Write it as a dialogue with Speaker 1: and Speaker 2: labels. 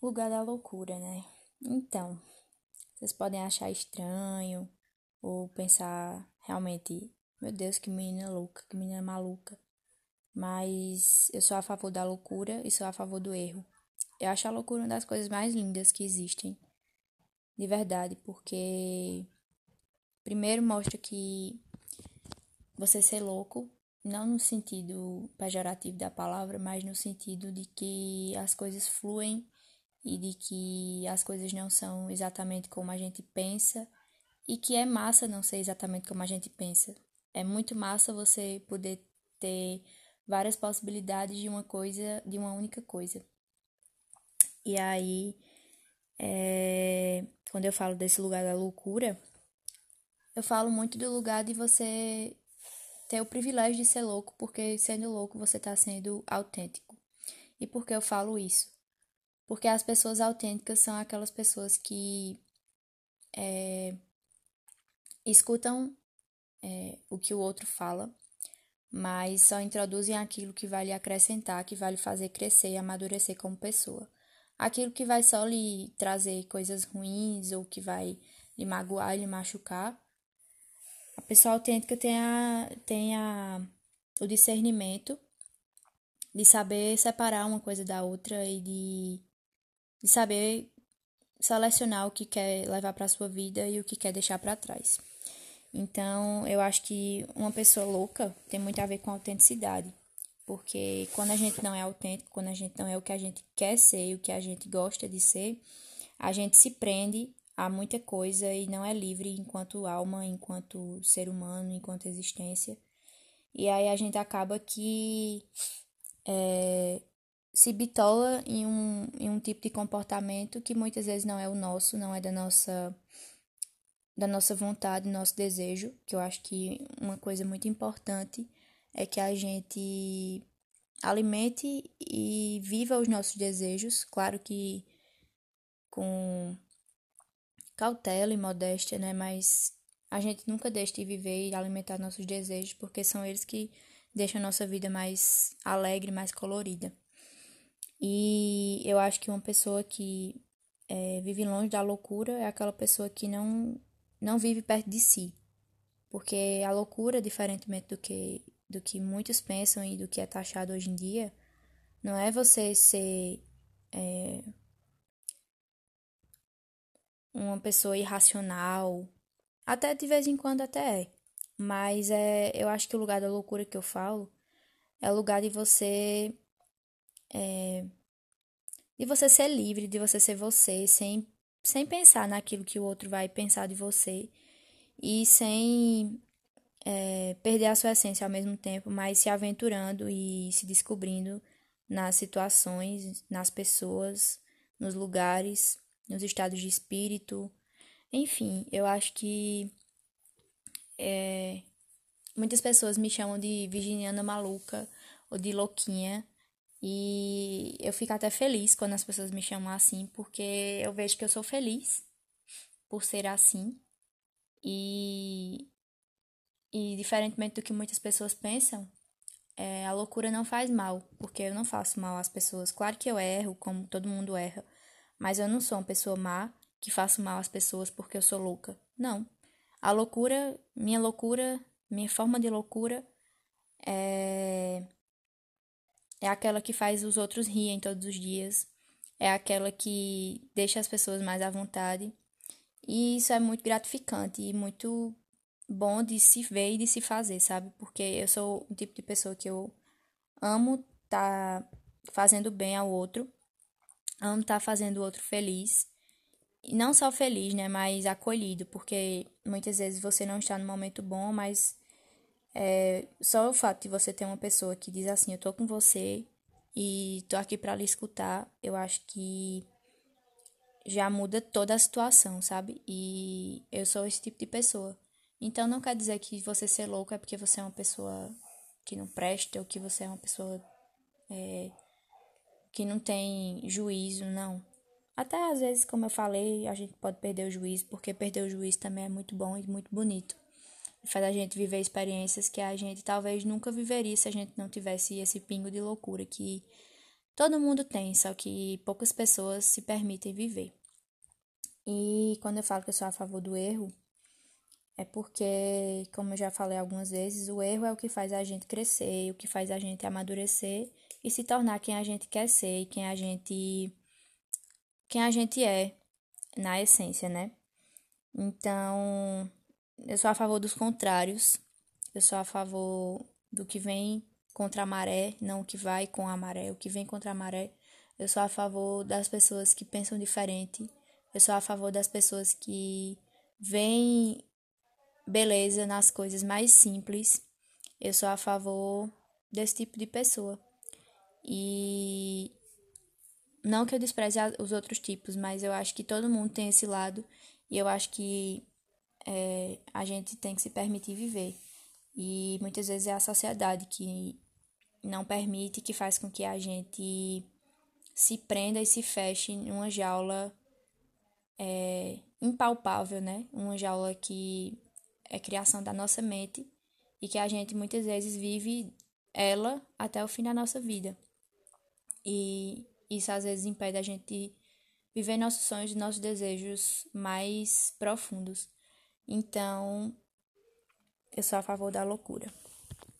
Speaker 1: Lugar da loucura, né? Então, vocês podem achar estranho ou pensar realmente, meu Deus, que menina louca, que menina maluca. Mas eu sou a favor da loucura e sou a favor do erro. Eu acho a loucura uma das coisas mais lindas que existem. De verdade, porque primeiro mostra que você ser louco, não no sentido pejorativo da palavra, mas no sentido de que as coisas fluem e de que as coisas não são exatamente como a gente pensa e que é massa não ser exatamente como a gente pensa. É muito massa você poder ter várias possibilidades de uma coisa, de uma única coisa. E aí, é, quando eu falo desse lugar da loucura, eu falo muito do lugar de você ter o privilégio de ser louco, porque sendo louco você está sendo autêntico. E por que eu falo isso? Porque as pessoas autênticas são aquelas pessoas que é, escutam é, o que o outro fala, mas só introduzem aquilo que vai lhe acrescentar, que vai lhe fazer crescer e amadurecer como pessoa. Aquilo que vai só lhe trazer coisas ruins ou que vai lhe magoar, lhe machucar, a pessoa autêntica tem, a, tem a, o discernimento de saber separar uma coisa da outra e de, de saber selecionar o que quer levar para a sua vida e o que quer deixar para trás. Então, eu acho que uma pessoa louca tem muito a ver com autenticidade. Porque quando a gente não é autêntico, quando a gente não é o que a gente quer ser e o que a gente gosta de ser, a gente se prende há muita coisa e não é livre enquanto alma, enquanto ser humano, enquanto existência. E aí a gente acaba que é, se bitola em um, em um tipo de comportamento que muitas vezes não é o nosso, não é da nossa da nossa vontade, nosso desejo, que eu acho que uma coisa muito importante é que a gente alimente e viva os nossos desejos, claro que com cautela e modéstia, né? Mas a gente nunca deixa de viver e alimentar nossos desejos, porque são eles que deixam a nossa vida mais alegre, mais colorida. E eu acho que uma pessoa que é, vive longe da loucura é aquela pessoa que não, não vive perto de si. Porque a loucura, diferentemente do que, do que muitos pensam e do que é taxado hoje em dia, não é você ser é, uma pessoa irracional. Até de vez em quando até é. Mas é, eu acho que o lugar da loucura que eu falo é o lugar de você. É, de você ser livre, de você ser você, sem, sem pensar naquilo que o outro vai pensar de você. E sem é, perder a sua essência ao mesmo tempo, mas se aventurando e se descobrindo nas situações, nas pessoas, nos lugares nos estados de espírito. Enfim, eu acho que é, muitas pessoas me chamam de virginiana maluca ou de louquinha. E eu fico até feliz quando as pessoas me chamam assim, porque eu vejo que eu sou feliz por ser assim. E, e diferentemente do que muitas pessoas pensam, é, a loucura não faz mal, porque eu não faço mal às pessoas. Claro que eu erro, como todo mundo erra, mas eu não sou uma pessoa má que faço mal às pessoas porque eu sou louca. Não. A loucura, minha loucura, minha forma de loucura é é aquela que faz os outros riem todos os dias, é aquela que deixa as pessoas mais à vontade. E isso é muito gratificante e muito bom de se ver e de se fazer, sabe? Porque eu sou um tipo de pessoa que eu amo estar tá fazendo bem ao outro amo estar tá fazendo o outro feliz. E não só feliz, né, mas acolhido, porque muitas vezes você não está no momento bom, mas é, só o fato de você ter uma pessoa que diz assim, eu tô com você e tô aqui para lhe escutar, eu acho que já muda toda a situação, sabe? E eu sou esse tipo de pessoa. Então não quer dizer que você ser louco é porque você é uma pessoa que não presta ou que você é uma pessoa é, que não tem juízo, não. Até às vezes, como eu falei, a gente pode perder o juízo, porque perder o juízo também é muito bom e muito bonito. Faz a gente viver experiências que a gente talvez nunca viveria se a gente não tivesse esse pingo de loucura que Todo mundo tem, só que poucas pessoas se permitem viver. E quando eu falo que eu sou a favor do erro, é porque, como eu já falei algumas vezes, o erro é o que faz a gente crescer, o que faz a gente amadurecer e se tornar quem a gente quer ser quem a gente quem a gente é na essência, né? Então, eu sou a favor dos contrários. Eu sou a favor do que vem contra a maré, não o que vai com a maré, o que vem contra a maré. Eu sou a favor das pessoas que pensam diferente. Eu sou a favor das pessoas que veem beleza nas coisas mais simples. Eu sou a favor desse tipo de pessoa. E não que eu despreze os outros tipos, mas eu acho que todo mundo tem esse lado e eu acho que é, a gente tem que se permitir viver. E muitas vezes é a sociedade que não permite, que faz com que a gente se prenda e se feche em uma jaula é, impalpável, né? Uma jaula que é criação da nossa mente e que a gente muitas vezes vive ela até o fim da nossa vida. E isso às vezes impede a gente viver nossos sonhos e nossos desejos mais profundos. Então, eu sou a favor da loucura.